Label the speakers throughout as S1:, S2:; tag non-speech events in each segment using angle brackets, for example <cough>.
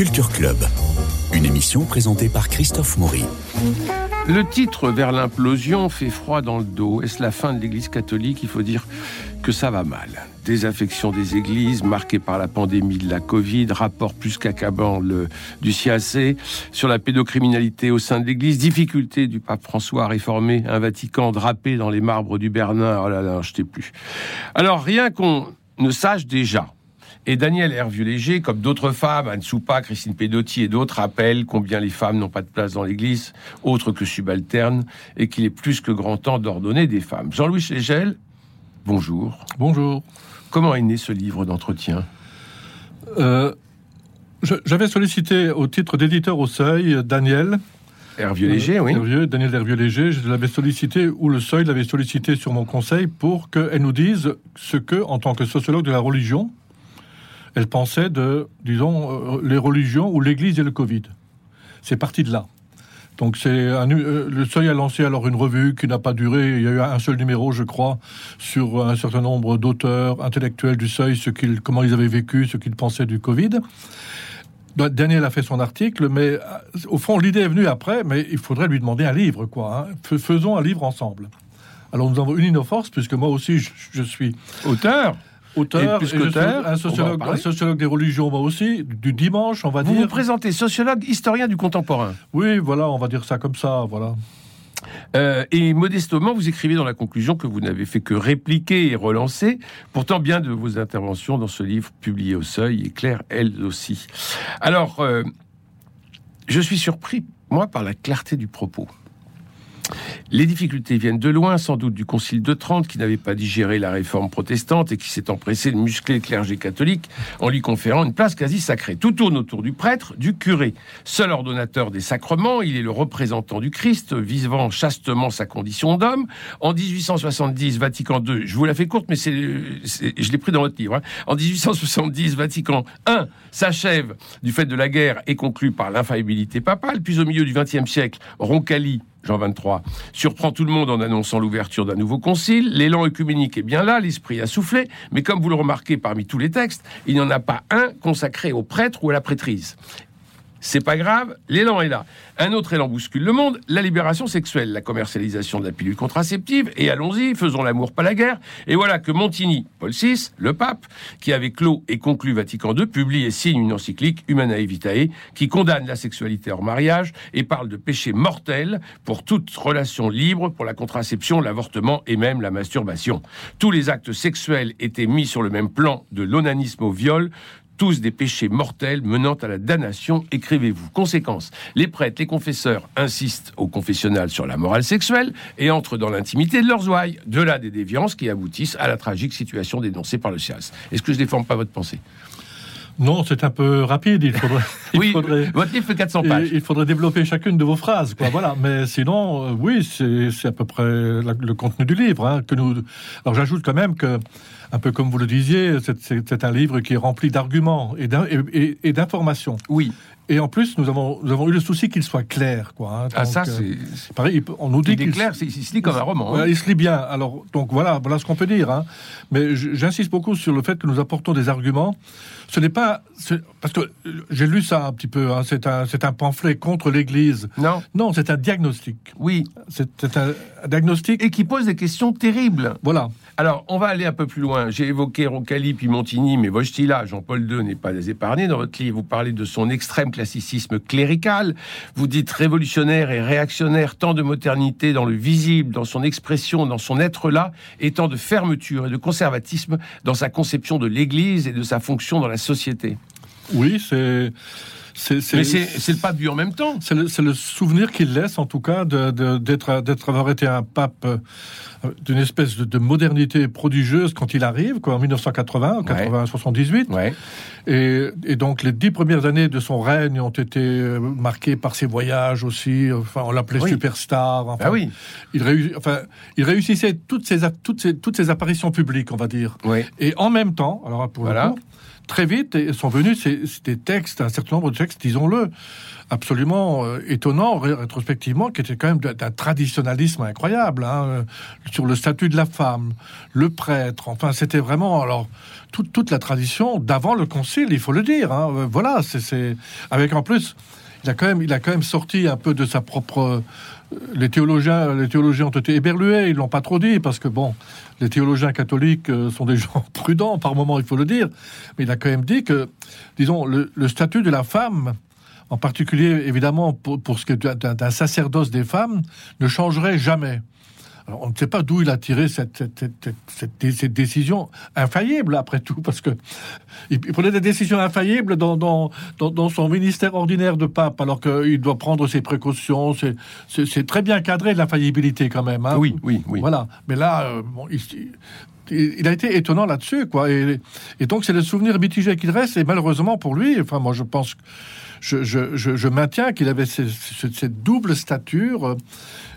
S1: Culture Club, une émission présentée par Christophe Maury.
S2: Le titre Vers l'implosion fait froid dans le dos. Est-ce la fin de l'Église catholique? Il faut dire que ça va mal. Désaffection des églises marquée par la pandémie de la Covid, rapport plus qu'accablant du CAC sur la pédocriminalité au sein de l'Église, difficulté du pape François à réformer un Vatican drapé dans les marbres du Bernin. Oh là là, je t'ai plus. Alors rien qu'on ne sache déjà, et Daniel Hervieux-Léger, comme d'autres femmes, Anne Soupa, Christine Pedotti et d'autres, rappellent combien les femmes n'ont pas de place dans l'Église, autre que subalterne, et qu'il est plus que grand temps d'ordonner des femmes. Jean-Louis Schlegel, bonjour.
S3: Bonjour.
S2: Comment est né ce livre d'entretien?
S3: Euh, J'avais sollicité au titre d'éditeur au Seuil Daniel.
S2: Hervieux-Léger, euh,
S3: oui. Daniel Hervieux-Léger, je l'avais sollicité, ou le Seuil l'avait sollicité sur mon conseil pour qu'elle nous dise ce que, en tant que sociologue de la religion, elle pensait de, disons, euh, les religions ou l'Église et le Covid. C'est parti de là. Donc c'est euh, le Seuil a lancé alors une revue qui n'a pas duré. Il y a eu un seul numéro, je crois, sur un certain nombre d'auteurs intellectuels du Seuil, ce qu'ils, comment ils avaient vécu, ce qu'ils pensaient du Covid. Daniel a fait son article, mais euh, au fond l'idée est venue après. Mais il faudrait lui demander un livre, quoi. Hein. Faisons un livre ensemble. Alors nous avons une nos forces, puisque moi aussi je suis
S2: auteur
S3: auteur, un, sociologue, un sociologue des religions, moi aussi, du dimanche, on va
S2: dire.
S3: Vous
S2: vous présentez sociologue, historien du contemporain.
S3: Oui, voilà, on va dire ça comme ça, voilà.
S2: Euh, et modestement, vous écrivez dans la conclusion que vous n'avez fait que répliquer et relancer. Pourtant, bien de vos interventions dans ce livre publié au Seuil éclairent elles aussi. Alors, euh, je suis surpris, moi, par la clarté du propos. Les difficultés viennent de loin, sans doute du Concile de Trente, qui n'avait pas digéré la réforme protestante et qui s'est empressé de muscler le clergé catholique en lui conférant une place quasi sacrée. Tout tourne autour du prêtre, du curé. Seul ordonnateur des sacrements, il est le représentant du Christ, vivant chastement sa condition d'homme. En 1870, Vatican II, je vous la fais courte, mais c'est, je l'ai pris dans votre livre. Hein. En 1870, Vatican I s'achève du fait de la guerre et conclut par l'infaillibilité papale. Puis au milieu du XXe siècle, Roncalli Jean 23, surprend tout le monde en annonçant l'ouverture d'un nouveau concile. L'élan œcuménique est bien là, l'esprit a soufflé, mais comme vous le remarquez parmi tous les textes, il n'y en a pas un consacré au prêtre ou à la prêtrise. C'est pas grave, l'élan est là. Un autre élan bouscule le monde, la libération sexuelle, la commercialisation de la pilule contraceptive, et allons-y, faisons l'amour, pas la guerre. Et voilà que Montigny, Paul VI, le pape, qui avait clos et conclu Vatican II, publie et signe une encyclique, Humanae Vitae, qui condamne la sexualité hors mariage et parle de péché mortel pour toute relation libre, pour la contraception, l'avortement et même la masturbation. Tous les actes sexuels étaient mis sur le même plan de l'onanisme au viol, tous des péchés mortels menant à la damnation, écrivez-vous. Conséquence, les prêtres, les confesseurs insistent au confessionnal sur la morale sexuelle et entrent dans l'intimité de leurs ouailles. De là des déviances qui aboutissent à la tragique situation dénoncée par le SIAS. Est-ce que je déforme pas votre pensée?
S3: Non, c'est un peu rapide. Il faudrait. <laughs>
S2: oui, votre livre fait 400 pages.
S3: Il faudrait développer chacune de vos phrases, quoi. voilà. Mais sinon, euh, oui, c'est à peu près le contenu du livre. Hein, que nous. Alors, j'ajoute quand même que, un peu comme vous le disiez, c'est un livre qui est rempli d'arguments et d'informations.
S2: Oui.
S3: Et en plus, nous avons, nous avons eu le souci qu'il soit clair. Quoi,
S2: hein. ah, ça,
S3: euh, c'est. pareil, on nous dit
S2: qu'il est clair, il se lit comme un roman.
S3: Hein. Il se lit bien. Alors, donc voilà, voilà ce qu'on peut dire. Hein. Mais j'insiste beaucoup sur le fait que nous apportons des arguments. Ce n'est pas. Parce que j'ai lu ça un petit peu. Hein. C'est un, un pamphlet contre l'Église.
S2: Non.
S3: Non, c'est un diagnostic.
S2: Oui.
S3: C'est un diagnostic.
S2: Et qui pose des questions terribles.
S3: Voilà.
S2: Alors, on va aller un peu plus loin. J'ai évoqué Roncalli puis Montigny, mais Wojtyla, Jean-Paul II n'est pas épargné. Dans votre livre, vous parlez de son extrême classicisme clérical. Vous dites révolutionnaire et réactionnaire, tant de modernité dans le visible, dans son expression, dans son être là, et tant de fermeture et de conservatisme dans sa conception de l'Église et de sa fonction dans la société.
S3: Oui, c'est
S2: mais c'est le pape du en même temps.
S3: C'est le, souvenir qu'il laisse, en tout cas, d'être d'être avoir été un pape euh, d'une espèce de, modernité prodigieuse quand il arrive, quoi, en 1980, en 78. Et, donc les dix premières années de son règne ont été euh, marquées par ses voyages aussi. Enfin, on l'appelait superstar. Enfin,
S2: ah oui.
S3: Il, enfin, il réussissait toutes ses, toutes, ces, toutes ces apparitions publiques, on va dire. Et en même temps, alors pour voilà très vite sont venus ces, textes, un certain nombre texte, disons-le, absolument euh, étonnant rétrospectivement, qui était quand même d'un traditionnalisme incroyable hein, euh, sur le statut de la femme, le prêtre. Enfin, c'était vraiment alors toute la tradition d'avant le concile, il faut le dire. Hein, euh, voilà, c'est avec en plus, il a quand même, il a quand même sorti un peu de sa propre les théologiens, les théologiens ont été éberlués, ils l'ont pas trop dit, parce que bon, les théologiens catholiques sont des <laughs> gens prudents par moment, il faut le dire, mais il a quand même dit que, disons, le, le statut de la femme en particulier évidemment pour, pour ce qui est d'un sacerdoce des femmes, ne changerait jamais. Alors, on ne sait pas d'où il a tiré cette, cette, cette, décision infaillible, après tout, parce que il prenait des décisions infaillibles dans, dans, dans, son ministère ordinaire de pape, alors qu'il doit prendre ses précautions. C'est très bien cadré, l'infaillibilité, quand même. Hein.
S2: Oui, oui, oui.
S3: Voilà. Mais là, euh, bon, il, il a été étonnant là-dessus, quoi. Et, donc, c'est le souvenir mitigé qu'il reste, et malheureusement pour lui, enfin, moi, je pense je, je, je, maintiens qu'il avait cette, double stature.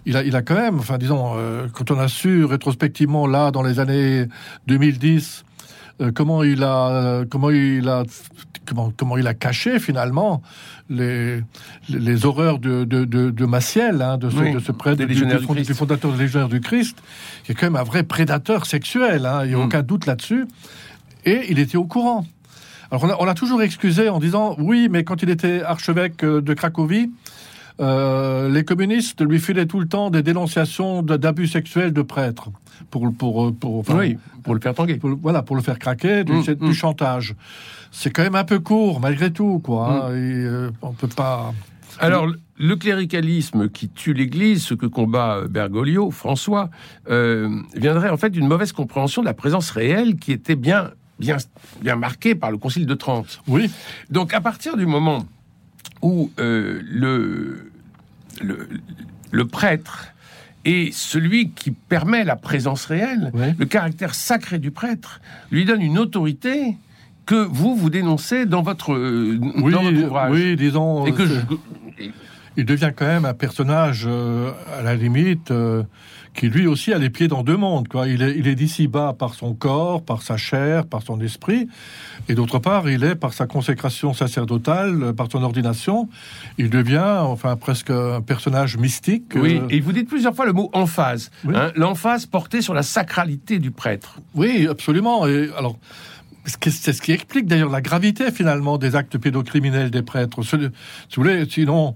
S3: Il a, il a quand même, enfin disons, euh, quand on a su rétrospectivement là dans les années 2010 euh, comment il a, comment il a, comment, comment il a caché finalement les, les horreurs de, de, de, Maciel, hein, de, ce, de ce prêtre du, du, fondateur des Légionnaires du Christ, qui est quand même un vrai prédateur sexuel. Hein, il n'y a mm. aucun doute là-dessus. Et il était au courant. Alors on a, toujours excusé en disant oui, mais quand il était archevêque euh, de Cracovie, euh, les communistes lui filaient tout le temps des dénonciations d'abus sexuels de prêtres pour pour pour,
S2: oui, pour le faire tanguer.
S3: voilà, pour le faire craquer, du, mmh, mmh. chantage. C'est quand même un peu court malgré tout, quoi. Hein, mmh. et, euh, on peut pas.
S2: Alors, le cléricalisme qui tue l'Église, ce que combat Bergoglio, François, viendrait en fait d'une mauvaise compréhension de la présence réelle qui était bien bien, bien marqué par le Concile de Trente.
S3: Oui.
S2: Donc à partir du moment où euh, le, le, prêtre est celui qui permet la présence réelle, le caractère sacré du prêtre, lui donne une autorité que vous, vous dénoncez dans votre, euh,
S3: oui,
S2: dans votre ouvrage.
S3: Oui, disons. Et que il devient quand même un personnage, euh, à la limite, qui lui aussi a les pieds dans deux mondes. Quoi. Il est, il est d'ici bas par son corps, par sa chair, par son esprit, et d'autre part, il est par sa consécration sacerdotale, par son ordination, il devient enfin presque un personnage mystique.
S2: Oui, euh, et vous dites plusieurs fois le mot emphase, hein, l'emphase portée sur la sacralité du prêtre.
S3: Oui, absolument. Et alors. C'est ce qui explique d'ailleurs la gravité finalement des actes pédocriminels des prêtres. Si vous voulez, sinon,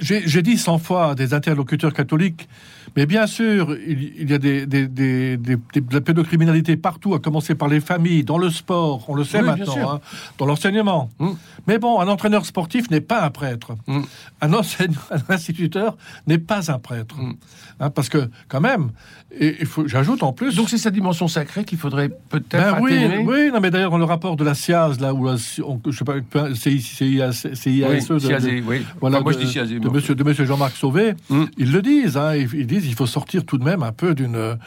S3: j'ai dit cent fois à des interlocuteurs catholiques, mais bien sûr, il, y a des, des, des, de la pédocriminalité partout, à commencer par les familles, dans le sport, on le sait maintenant, hein, dans l'enseignement. Mmh. Mais bon, un entraîneur sportif n'est pas un prêtre. Mmh. Un, <laughs> un instituteur n'est pas un prêtre. Mmh. Hein, parce que, quand même, et, j'ajoute en plus.
S2: Donc c'est sa dimension sacrée qu'il faudrait peut-être
S3: ben oui, oui, non, mais d'ailleurs dans le rapport de la SIAZ là où la, je sais pas, c'est IASE
S2: de, oui. voilà, moi je dis
S3: de, monsieur, de monsieur Jean-Marc Sauvé, mm. ils le disent, hein, ils, disent il faut sortir tout de même un peu d'une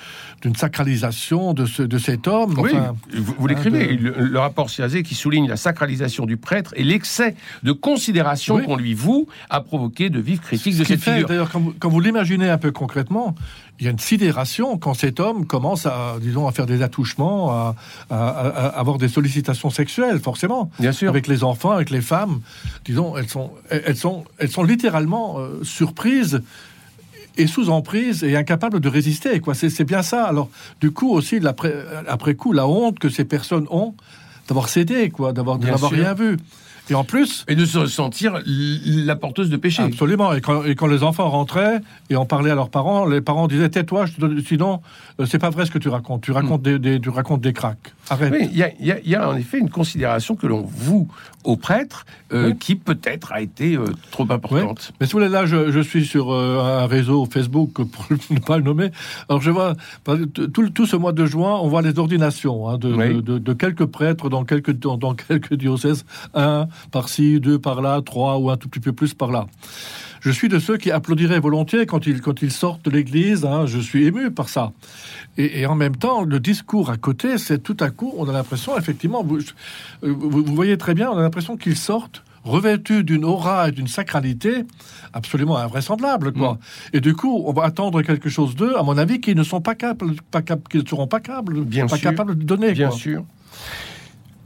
S3: d'une sacralisation de ce de cet homme.
S2: Oui, vous, l'écrivez, hein, le, rapport CIASE qui souligne la sacralisation du prêtre et l'excès de considération qu'on lui voue a provoqué de vives critiques de cette figure.
S3: D'ailleurs, quand quand vous l'imaginez un peu concrètement, il y a une sidération quand cet homme commence à, disons, à faire des attouchements, à, avoir des sollicitations sexuelles, forcément.
S2: Bien sûr.
S3: Avec les enfants, avec les femmes. Disons, elles sont, elles sont, elles sont littéralement euh, surprises et sous emprise et incapables de résister. Quoi. C'est, bien ça. Alors, du coup, aussi, après, après coup, la honte que ces personnes ont d'avoir cédé, quoi, d'avoir, d'avoir rien vu. Et en plus.
S2: Et de se sentir la porteuse de péché.
S3: Absolument. Et quand, et quand, les enfants rentraient et en parlaient à leurs parents, les parents disaient Tais-toi, sinon, euh, c'est pas vrai ce que tu racontes. Tu racontes, hmm. des, tu racontes des cracks. Arrête.
S2: il y, y, a en effet une considération que l'on voue aux prêtres euh, qui peut-être a été euh, trop importante.
S3: Mais si vous voulez, là, je, je suis sur un réseau Facebook, <laughs> pour ne pas le nommer. Alors, je vois, tout, tout ce mois de juin, on voit les ordinations hein, de, de, de, quelques prêtres dans quelques, dans, dans quelques diocèses. Un, par-ci, deux par-là, trois ou un tout petit peu plus par-là. Je suis de ceux qui applaudiraient volontiers quand ils, quand ils sortent de l'église. Hein, je suis ému par ça. Et, en même temps, le discours à côté, c'est tout à coup, on a l'impression, effectivement, vous, vous, voyez très bien, on a l'impression qu'ils sortent revêtus d'une aura et d'une sacralité absolument invraisemblable, quoi. Mm. Et du coup, on va attendre quelque chose d'eux, à mon avis, qui ne sont pas capables, pas qui ne seront pas capables,
S2: bien
S3: pas capables de donner.
S2: Bien sûr.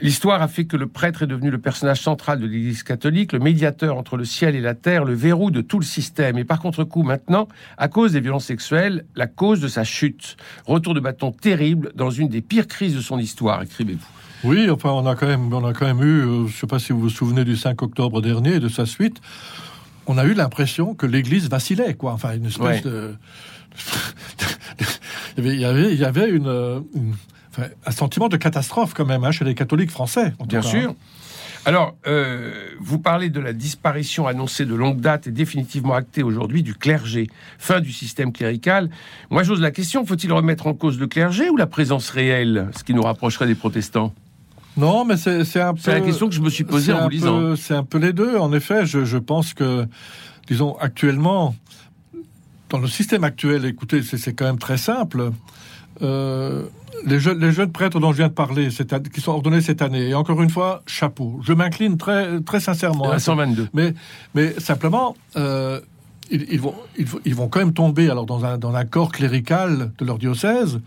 S2: L'histoire a fait que le prêtre est devenu le personnage central de l'Église catholique, le médiateur entre le ciel et la terre, le verrou de tout le système. Et par contre-coup, maintenant, à cause des violences sexuelles, la cause de sa chute. Retour de bâton terrible dans une des pires crises de son histoire, écrivez-vous.
S3: Oui, enfin, on a quand même, on a quand même eu, euh, je ne sais pas si vous vous souvenez du 5 octobre dernier et de sa suite, on a eu l'impression que l'Église vacillait, quoi. Enfin, une espèce <laughs> de... il y avait, il y avait une un sentiment de catastrophe quand même hein, chez les catholiques français.
S2: Bien sûr. Hein. Alors, euh, vous parlez de la disparition annoncée de longue date et définitivement actée aujourd'hui du clergé, fin du système clérical. Moi, j'ose la question, faut-il remettre en cause le clergé ou la présence réelle, ce qui nous rapprocherait des protestants?
S3: Non, mais c'est un peu.
S2: C'est la question que je me suis posée en vous lisant.
S3: C'est un peu les deux. En effet, je, je, pense que, disons, actuellement, dans le système actuel, écoutez, c'est quand même très simple. Euh, les, jeunes, les jeunes prêtres dont je viens de parler, qui sont ordonnés cette année, et encore une fois, chapeau. Je m'incline très, très sincèrement.
S2: À 122.
S3: Mais, mais simplement, euh, ils, vont, ils, vont quand même tomber alors dans un, dans un corps clérical de leur diocèse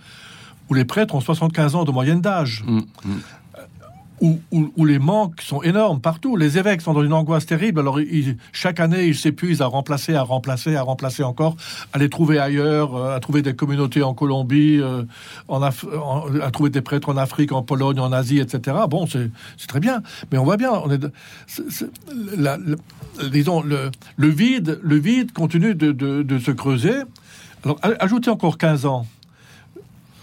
S3: où les prêtres ont 75 ans de moyenne d'âge. Mmh, mmh où, les manques sont énormes partout. Les évêques sont dans une angoisse terrible. Alors, chaque année, ils s'épuisent à remplacer, à remplacer, à remplacer encore, à les trouver ailleurs, euh, à trouver des communautés en Colombie, euh, en à trouver des prêtres en Afrique, en Pologne, en Asie, etc. Bon, c'est très bien. Mais on voit bien, on est, disons, le, le, vide, le vide continue de, de se creuser. Alors, ajoutez encore 15 ans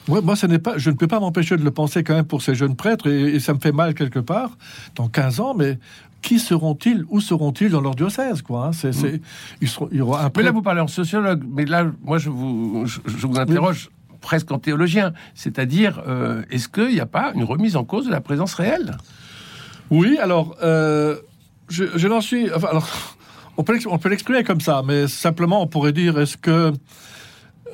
S3: moi, ce n'est pas, je ne peux pas m'empêcher de le penser quand même pour ces jeunes prêtres, et, ça me fait mal quelque part, dans 15 ans, mais qui seront-ils Où seront-ils dans leur diocèse quoi hein? mm.
S2: ils seront, il y aura un Mais là, vous parlez en sociologue, mais là, moi, je vous, je, vous interroge presque en théologien, c'est-à-dire, euh, est-ce qu'il n'y a pas une remise en cause de la présence réelle?
S3: Oui, alors, euh, je, je n'en suis... Enfin, alors, <laughs> on peut, on peut l'exprimer comme ça, mais simplement, on pourrait dire, est-ce que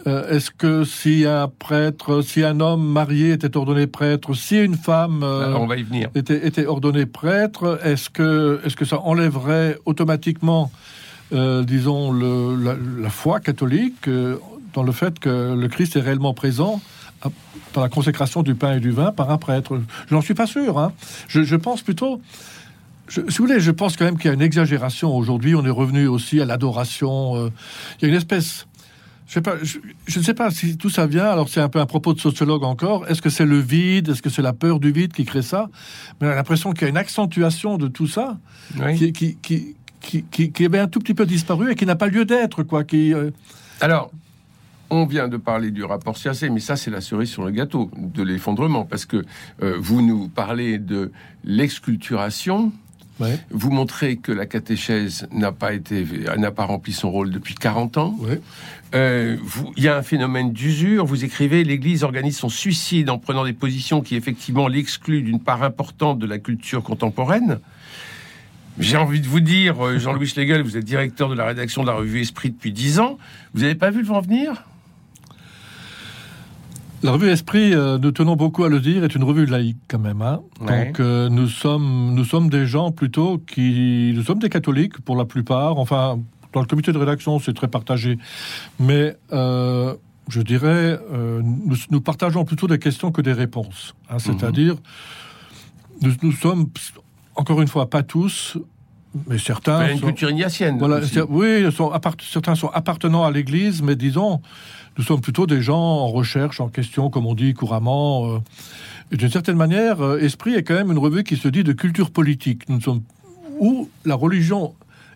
S3: euh, est-ce que si un prêtre, si un homme marié était ordonné prêtre, si une femme
S2: euh, on va y venir.
S3: Était, était ordonnée prêtre, est-ce que, est-ce que ça enlèverait automatiquement, euh, disons, le, la, foi catholique dans le fait que le Christ est réellement présent dans la consécration du pain et du vin par un prêtre? Je n'en suis pas sûr. Hein. Je, je, pense plutôt. Je, si vous voulez, je pense quand même qu'il y a une exagération. Aujourd'hui, on est revenu aussi à l'adoration. il y a une espèce je, pas, je, ne sais pas si tout ça vient. Alors, c'est un peu un propos de sociologue encore. Est-ce que c'est le vide Est-ce que c'est la peur du vide qui crée ça? Mais on a l'impression qu'il y a une accentuation de tout ça qui, qui, qui, qui, qui, qui, est un tout petit peu disparu et qui n'a pas lieu d'être. quoi. Qui, euh,
S2: Alors, on vient de parler du rapport CAC, mais ça, c'est la cerise sur le gâteau de l'effondrement, parce que euh, vous nous parlez de l'exculturation vous montrez que la catéchèse n'a pas été, n'a pas rempli son rôle depuis 40 ans. Euh, il y a un phénomène d'usure. Vous écrivez l'Église organise son suicide en prenant des positions qui effectivement l'excluent d'une part importante de la culture contemporaine. J'ai envie de vous dire, euh, Jean-Louis Schlegel, vous êtes directeur de la rédaction de la revue Esprit depuis 10 ans. Vous n'avez pas vu le vent venir?
S3: La revue Esprit, euh, nous tenons beaucoup à le dire, est une revue laïque quand même. Hein. Donc euh, nous sommes nous sommes des gens plutôt qui nous sommes des catholiques pour la plupart. Enfin, dans le comité de rédaction, c'est très partagé, mais euh, je dirais nous, partageons plutôt des questions que des réponses. Hein. Mhm. C'est-à-dire nous, nous sommes encore une fois pas tous mais certains.
S2: Une culture ignatienne.
S3: Voilà, oui, sont certains sont appartenant à l'Église, mais disons, nous sommes plutôt des gens en recherche, en question, comme on dit couramment. Euh, d'une certaine manière, euh, Esprit est quand même une revue qui se dit de culture politique. Nous sommes où la religion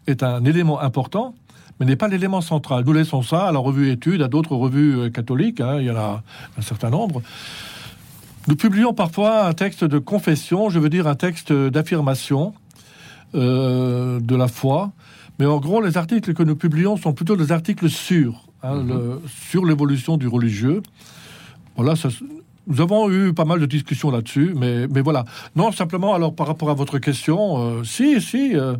S3: est un élément important, mais n'est pas l'élément central. Nous laissons ça à la revue Études, à d'autres revues euh, catholiques, hein, il y en a un certain nombre. Nous publions parfois un texte de confession, je veux dire un texte d'affirmation de la foi, mais en gros, les articles que nous publions sont plutôt des articles sûrs. Hein, sur l'évolution du religieux. Voilà, nous avons eu pas mal de discussions là-dessus, mais, mais voilà. Non, simplement, alors par rapport à votre question, euh, si, si. Euh,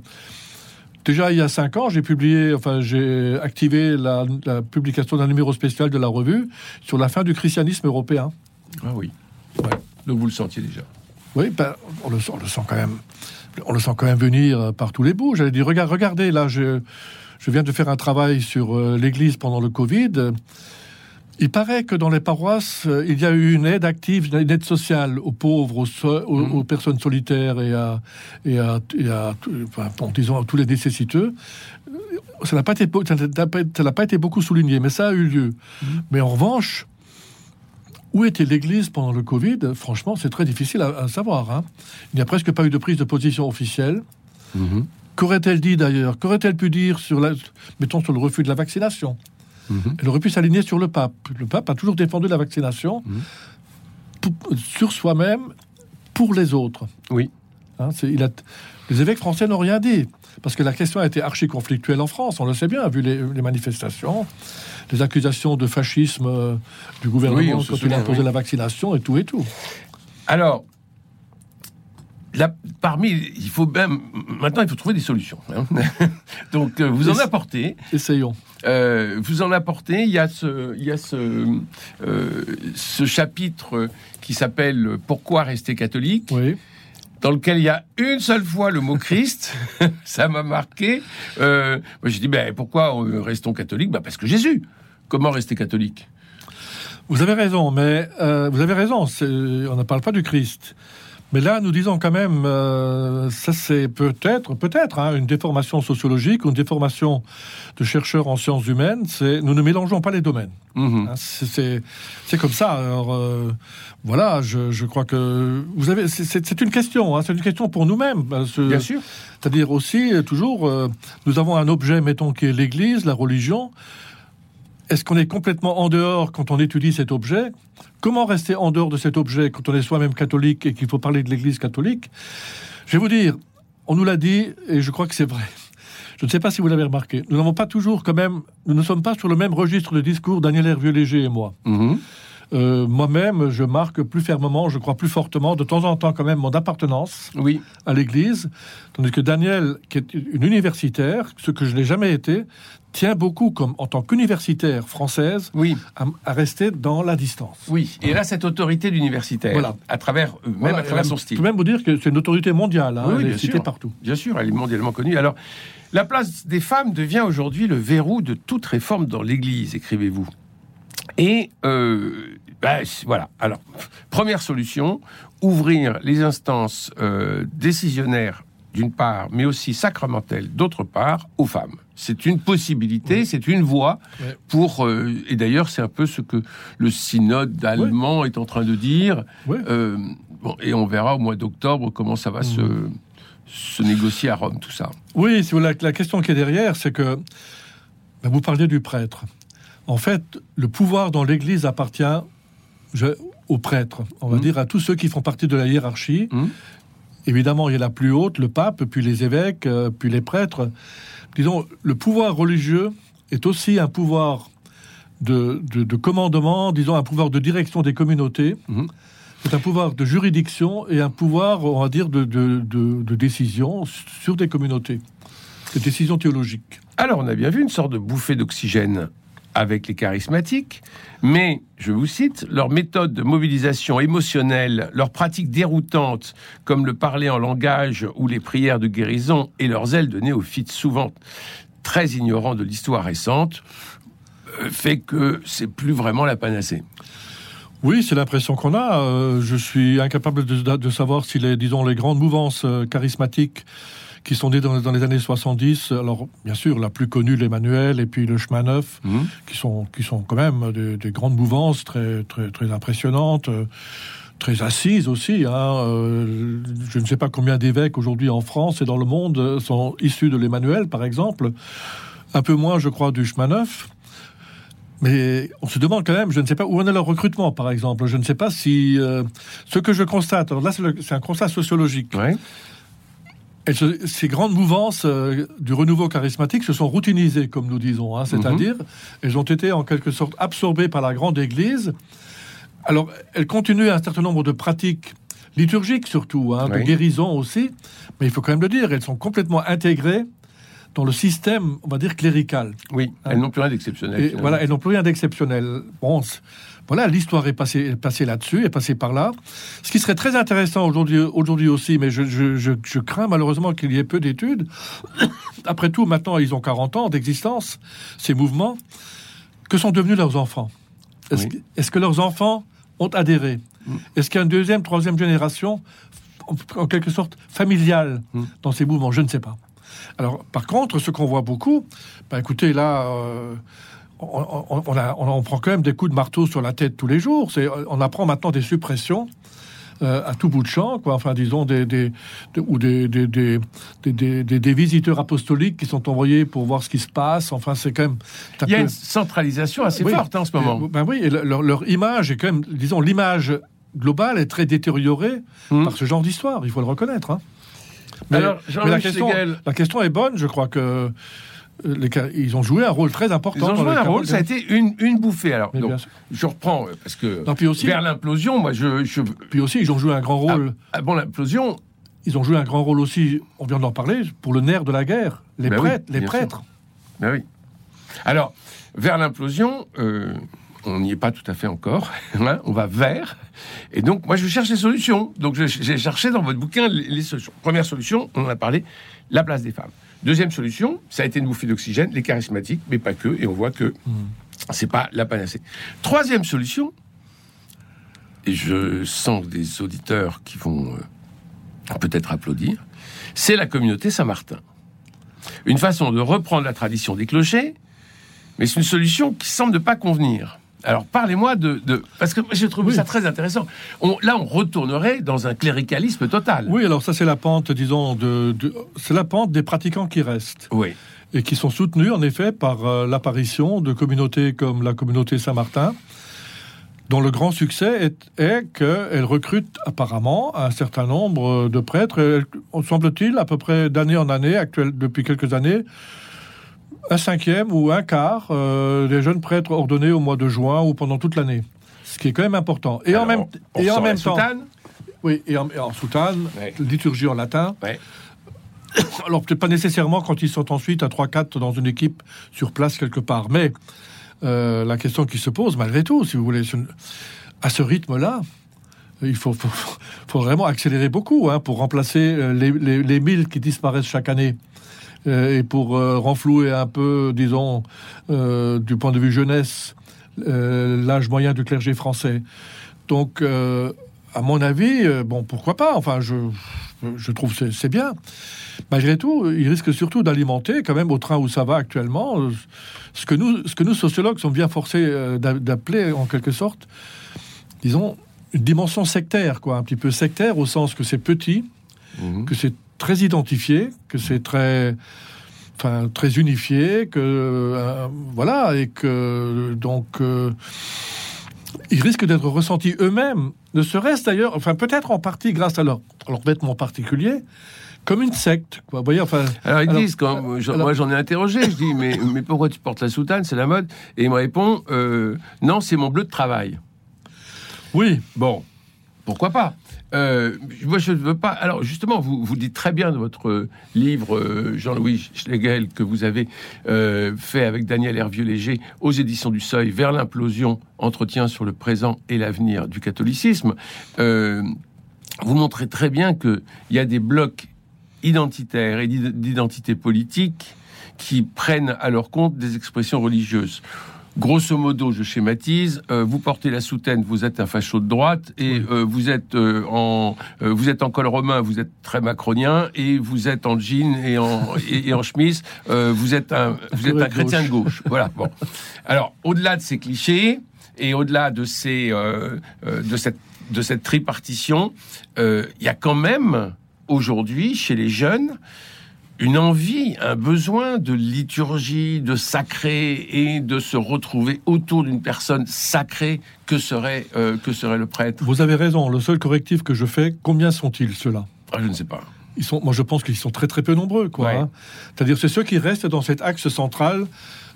S3: déjà, il y a cinq ans, j'ai publié, enfin, j'ai activé la, publication d'un numéro spécial de la revue sur la fin du christianisme européen.
S2: Ah oui. Donc vous le sentiez déjà.
S3: Oui, ben, on, le, on, le, sent quand même. On le sent quand même venir par tous les bouts. J'allais dire, regarde, regardez, là, je je viens de faire un travail sur euh, l'Église pendant le Covid. Il paraît que dans les paroisses, euh, il y a eu une aide active, une aide sociale aux pauvres, aux, so- aux- aux personnes solitaires et à, et à, et à- enfin, bon, disons, à tous les nécessiteux. Ça n'a pas, pas- été beaucoup souligné, mais ça a eu lieu.
S2: Mhm.
S3: Mais en revanche, où était l'Église pendant le Covid? Franchement, c'est très difficile à, à savoir. hein. Il n'y a presque pas eu de prise de position officielle.
S2: Mhm.
S3: Qu'aurait-elle dit d'ailleurs Qu'aurait-elle pu dire sur, la, mettons, sur le refus de la vaccination
S2: Mhm.
S3: Elle aurait pu s'aligner sur le pape. Le pape a toujours défendu la vaccination
S2: Mhm.
S3: pour- sur soi-même, pour les autres.
S2: Oui.
S3: Hein, c'est- il a, les évêques français n'ont rien dit. Parce que la question a été archi conflictuelle en France, on le sait bien, vu les, les manifestations, les accusations de fascisme euh, du
S2: Oui,
S3: gouvernement
S2: se
S3: quand il a imposé
S2: oui.
S3: la vaccination et tout et tout.
S2: Alors, parmi, il faut même maintenant, il faut trouver des solutions. hein. <laughs> Donc, euh, vous en apportez.
S3: Essayons.
S2: Euh, vous en apportez. Il y a ce, il y a ce, euh, ce chapitre qui s'appelle Pourquoi rester catholique,
S3: Oui.
S2: dans lequel il y a une seule fois le mot Christ. <laughs> Ça m'a marqué. Moi, j'ai dit, ben, pourquoi restons catholiques? Ben, Parce que Jésus. Comment rester catholique?
S3: Vous avez raison, mais vous avez raison. On ne parle pas du Christ. Mais là, nous disons quand même, euh, ça c'est peut-être, peut-être, hein, une déformation sociologique, une déformation de chercheurs en sciences humaines. C'est nous ne mélangeons pas les domaines.
S2: Mhm.
S3: Hein, c'est- comme ça. Alors euh, voilà, je, je crois que vous avez. c'est- une question. hein, c'est une question pour nous-mêmes.
S2: Bien sûr.
S3: c'est-à-dire aussi, euh, toujours, euh, nous avons un objet, mettons, qui est l'Église, la religion. Est-ce qu'on est complètement en dehors quand on étudie cet objet? Comment rester en dehors de cet objet quand on est soi-même catholique et qu'il faut parler de l'Église catholique? Je vais vous dire, on nous l'a dit, et je crois que c'est vrai. Je ne sais pas si vous l'avez remarqué. Nous n'avons pas toujours, quand même, nous ne sommes pas sur le même registre de discours, Daniel Hervieux-Léger et moi.
S2: Mhm.
S3: Euh, Moi-même, je marque plus fermement, je crois plus fortement, de temps en temps, quand même, mon appartenance
S2: Oui.
S3: à l'Église, tandis que Daniel, qui est une universitaire, ce que je n'ai jamais été, tient beaucoup, comme en tant qu'universitaire française,
S2: Oui.
S3: à, à rester dans la distance.
S2: Oui, et là, cette autorité d'universitaire,
S3: Voilà.
S2: à travers, euh, même
S3: Voilà,
S2: à travers son
S3: Je
S2: style.
S3: peux même vous dire que c'est une autorité mondiale, hein,
S2: Oui,
S3: elle est citée
S2: sûr.
S3: partout.
S2: Bien sûr, elle est mondialement connue. Alors, la place des femmes devient aujourd'hui le verrou de toute réforme dans l'Église, écrivez-vous. Et euh, bah, voilà. Alors, première solution ouvrir les instances euh, décisionnaires d'une part, mais aussi sacramentelles d'autre part, aux femmes. C'est une possibilité, c'est une voie pour. euh, et d'ailleurs, c'est un peu ce que le synode allemand est en train de dire. Bon, et on verra au mois d'octobre comment ça va se, se négocier à Rome, tout ça.
S3: Oui, si vous voulez, la, la question qui est derrière, c'est que ben, vous parliez du prêtre. En fait, le pouvoir dans l'Église appartient je- aux prêtres, on va
S2: Mhm.
S3: dire à tous ceux qui font partie de la hiérarchie.
S2: Mhm.
S3: Évidemment, il y a la plus haute, le pape, puis les évêques, euh, puis les prêtres. Disons, le pouvoir religieux est aussi un pouvoir de, de- de commandement, disons un pouvoir de direction des communautés.
S2: Mhm.
S3: C'est un pouvoir de juridiction et un pouvoir, on va dire, de, de- de- de décision sur des communautés, de décision théologique.
S2: Alors, on a bien vu une sorte de bouffée d'oxygène avec les charismatiques, mais, je vous cite, leur méthode de mobilisation émotionnelle, leurs pratiques déroutantes, comme le parler en langage ou les prières de guérison, et leurs ailes de néophytes souvent très ignorants de l'histoire récente, euh, fait que c'est plus vraiment la panacée.
S3: Oui, c'est l'impression qu'on a. Euh, je suis incapable de, de savoir si les, disons, les grandes mouvances euh, charismatiques qui sont nées dans, dans les années 70, alors bien sûr la plus connue, l'Emmanuel et puis le chemin neuf,
S2: Mhm.
S3: qui sont, qui sont quand même des, des grandes mouvances très, très, très impressionnantes, euh, très assises aussi. Hein. Euh, je ne sais pas combien d'évêques aujourd'hui en France et dans le monde sont issus de l'Emmanuel, par exemple. Un peu moins, je crois, du chemin neuf. Mais on se demande quand même, je ne sais pas où en est leur recrutement, par exemple. Je ne sais pas si euh, ce que je constate. Alors là, c'est un constat sociologique.
S2: Ouais.
S3: Se- ces grandes mouvances euh, du renouveau charismatique se sont routinisées, comme nous disons. hein. C'est-à-dire, elles ont été en quelque sorte absorbées par la grande Église. Alors, elles continuent un certain nombre de pratiques liturgiques surtout, hein, de guérison aussi. Mais il faut quand même le dire, elles sont complètement intégrées dans le système, on va dire, clérical.
S2: Oui, elles n'ont plus rien d'exceptionnel.
S3: Et voilà, elles n'ont plus rien d'exceptionnel. Bon, voilà, l'histoire est passée, est passée là-dessus, est passée par là. Ce qui serait très intéressant aujourd'hui, aujourd'hui aussi, mais je, je- je- je crains malheureusement qu'il y ait peu d'études. <coughs> Après tout, maintenant, ils ont 40 ans d'existence, ces mouvements. Que sont devenus leurs enfants? Est-ce que, est que leurs enfants ont adhéré? Mm. Est-ce qu'il y a une deuxième, troisième génération, en, quelque sorte familiale, mm. dans ces mouvements? Je ne sais pas. Alors, par contre, ce qu'on voit beaucoup, bah, écoutez, là, euh, on, on, prend quand même des coups de marteau sur la tête tous les jours. On apprend maintenant des suppressions. Euh, à tout bout de champ, quoi. Enfin, disons des, des, ou des des, des, des, visiteurs apostoliques qui sont envoyés pour voir ce qui se passe. Enfin, c'est quand même.
S2: Il y a une centralisation assez forte hein, en ce moment.
S3: Ben oui, leur, leur, image est quand même, disons, l'image globale est très détériorée hmm. par ce genre d'histoire. Il faut le reconnaître. Hein. Mais, Alors, la, question, la question est bonne. Je crois que euh, ils ont joué un rôle très important.
S2: Ils ont joué un rôle, ça a été une, une bouffée. Alors, je reprends, euh, parce que aussi, vers l'implosion, moi, je, je,
S3: Puis aussi, ils ont joué un grand rôle.
S2: Ah, ah, bon, l'implosion.
S3: Ils ont joué un grand rôle aussi, on vient d'en parler, pour le nerf de la guerre, les ben prêtres. les prêtres.
S2: Ben oui. Alors, vers l'implosion, euh, on n'y est pas tout à fait encore. <laughs> Hein, on va vers. Et donc, moi, je cherche des solutions. Donc, j'ai cherché dans votre bouquin les solutions. Première solution, on en a parlé, la place des femmes. Deuxième solution, ça a été une bouffée d'oxygène, les charismatiques, mais pas que, et on voit que ce c'est pas la panacée. Troisième solution, et je sens des auditeurs qui vont euh, peut-être applaudir, c'est la communauté Saint-Martin. Une façon de reprendre la tradition des clochers, mais c'est une solution qui semble ne pas convenir. Alors parlez-moi de, Parce que je trouve ça très intéressant. là, on retournerait dans un cléricalisme total.
S3: Oui, alors ça c'est la pente, disons, de, c'est la pente des pratiquants qui restent.
S2: Oui.
S3: Et qui sont soutenus, en effet, par euh, l'apparition de communautés comme la communauté Saint-Martin, dont le grand succès est, est qu'elle recrute apparemment un certain nombre de prêtres. On semble-t-il, à peu près d'année en année, actuelle, depuis quelques années, un cinquième ou un quart euh, des jeunes prêtres ordonnés au mois de juin ou pendant toute l'année. Ce qui est quand même important. Et en même, et en même temps. Oui, et en, soutane, liturgie en latin. <coughs> Alors, peut-être pas nécessairement quand ils sont ensuite à 3-4 dans une équipe sur place quelque part. Mais euh, la question qui se pose, malgré tout, si vous voulez, à ce rythme-là, il faut, faut, vraiment accélérer beaucoup hein, pour remplacer euh, les, les, les 1000 qui disparaissent chaque année. Euh, et pour euh, renflouer un peu, disons, euh, du point de vue jeunesse, l'âge moyen du clergé français. Donc, à mon avis, bon, pourquoi pas? Enfin, je, je trouve que c'est bien. Malgré tout, il risque surtout d'alimenter, quand même, au train où ça va actuellement, ce que nous, ce que nous sociologues, sommes bien forcés d'appeler, en quelque sorte, disons, une dimension sectaire, quoi, un petit peu sectaire au sens que c'est petit, mmh. que c'est très identifié, que c'est très, enfin, très unifié, que euh, voilà, et que donc euh, ils risquent d'être ressentis eux-mêmes, ne serait-ce d'ailleurs, enfin peut-être en partie grâce à leur, leur vêtement particulier, comme une secte. Quoi. Vous voyez, enfin,
S2: alors ils disent, quand, moi j'en ai interrogé, je dis, mais, mais pourquoi tu portes la soutane C'est la mode? Et il me répond, euh, non, c'est mon bleu de travail.
S3: Oui.
S2: Bon, pourquoi pas? Euh, je ne veux pas. Alors, justement, vous, vous dites très bien dans votre livre, euh, Jean-Louis Schlegel, que vous avez euh, fait avec Daniel Hervieux-Léger aux éditions du Seuil, vers l'implosion, entretien sur le présent et l'avenir du catholicisme. vous montrez très bien qu'il y a des blocs identitaires et d'identité politique qui prennent à leur compte des expressions religieuses. Grosso modo, je schématise. Euh, vous portez la soutane, vous êtes un facho de droite, et euh, vous êtes euh, en vous êtes en col romain, vous êtes très macronien, et vous êtes en jean et en <laughs> et, en chemise, vous êtes un vous êtes un chrétien de gauche. Voilà. Bon. Alors, au-delà de ces clichés et au-delà de ces de cette de cette tripartition, il y a quand même aujourd'hui chez les jeunes une envie, un besoin de liturgie, de sacré et de se retrouver autour d'une personne sacrée que serait, euh, que serait le prêtre.
S3: Vous avez raison. Le seul correctif que je fais, combien sont-ils ceux-là?
S2: Ah, Je ne sais pas.
S3: Ils sont, moi, je pense qu'ils sont très très peu nombreux, quoi. Hein. C'est-à-dire, c'est ceux qui restent dans cet axe central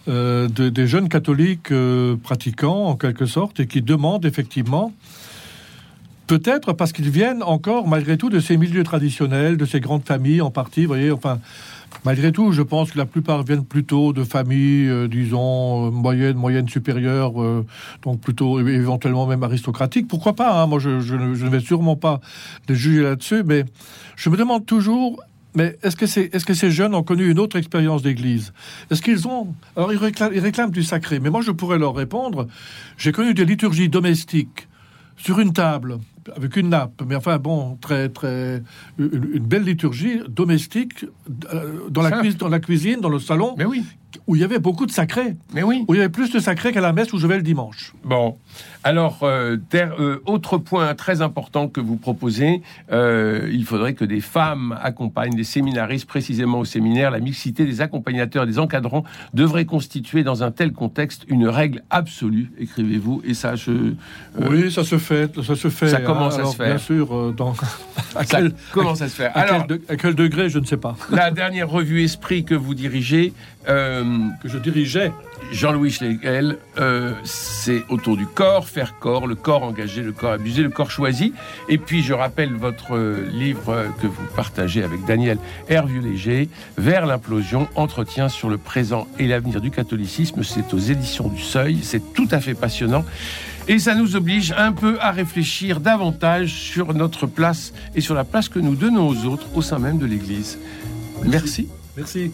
S3: euh, des jeunes catholiques euh, pratiquants, en quelque sorte, et qui demandent effectivement Peut-être parce qu'ils viennent encore, malgré tout, de ces milieux traditionnels, de ces grandes familles en partie, voyez, enfin, malgré tout, je pense que la plupart viennent plutôt de familles, euh, disons, euh, moyennes, moyennes supérieures, euh, donc plutôt éventuellement même aristocratiques. Pourquoi pas hein Moi, je, ne vais sûrement pas les juger là-dessus, mais je me demande toujours mais est-ce que, ces jeunes ont connu une autre expérience d'église? Est-ce qu'ils ont... Alors ils réclament du sacré, mais moi je pourrais leur répondre, j'ai connu des liturgies domestiques sur une table, avec une nappe, mais enfin bon, très très une, belle liturgie domestique euh, dans la, cuisine, dans la cuisine, dans le salon,
S2: mais oui.
S3: où il y avait beaucoup de sacré.
S2: Mais oui.
S3: Où il y avait plus de sacré qu'à la messe où je vais le dimanche.
S2: Bon, alors euh, euh, autre point très important que vous proposez, il faudrait que des femmes accompagnent des séminaristes précisément au séminaire. La mixité des accompagnateurs et des encadrants devrait constituer dans un tel contexte une règle absolue, écrivez-vous. Et ça, je
S3: oui, ça se fait, ça se fait.
S2: Ça commence à se faire.
S3: Bien sûr, euh, dans... <laughs>
S2: à quel... commence à se faire.
S3: Alors, à quel, degré, je ne sais pas.
S2: La dernière revue Esprit que vous dirigez,
S3: euh, que je dirigeais,
S2: Jean-Louis Schlegel, euh, c'est autour du corps, faire corps, le corps engagé, le corps abusé, le corps choisi. Et puis, je rappelle votre livre que vous partagez avec Daniel Hervieux-Léger, Vers l'implosion, entretien sur le présent et l'avenir du catholicisme. C'est aux éditions du Seuil. C'est tout à fait passionnant. Et ça nous oblige un peu à réfléchir davantage sur notre place et sur la place que nous donnons aux autres au sein même de l'Église. Merci.
S3: Merci.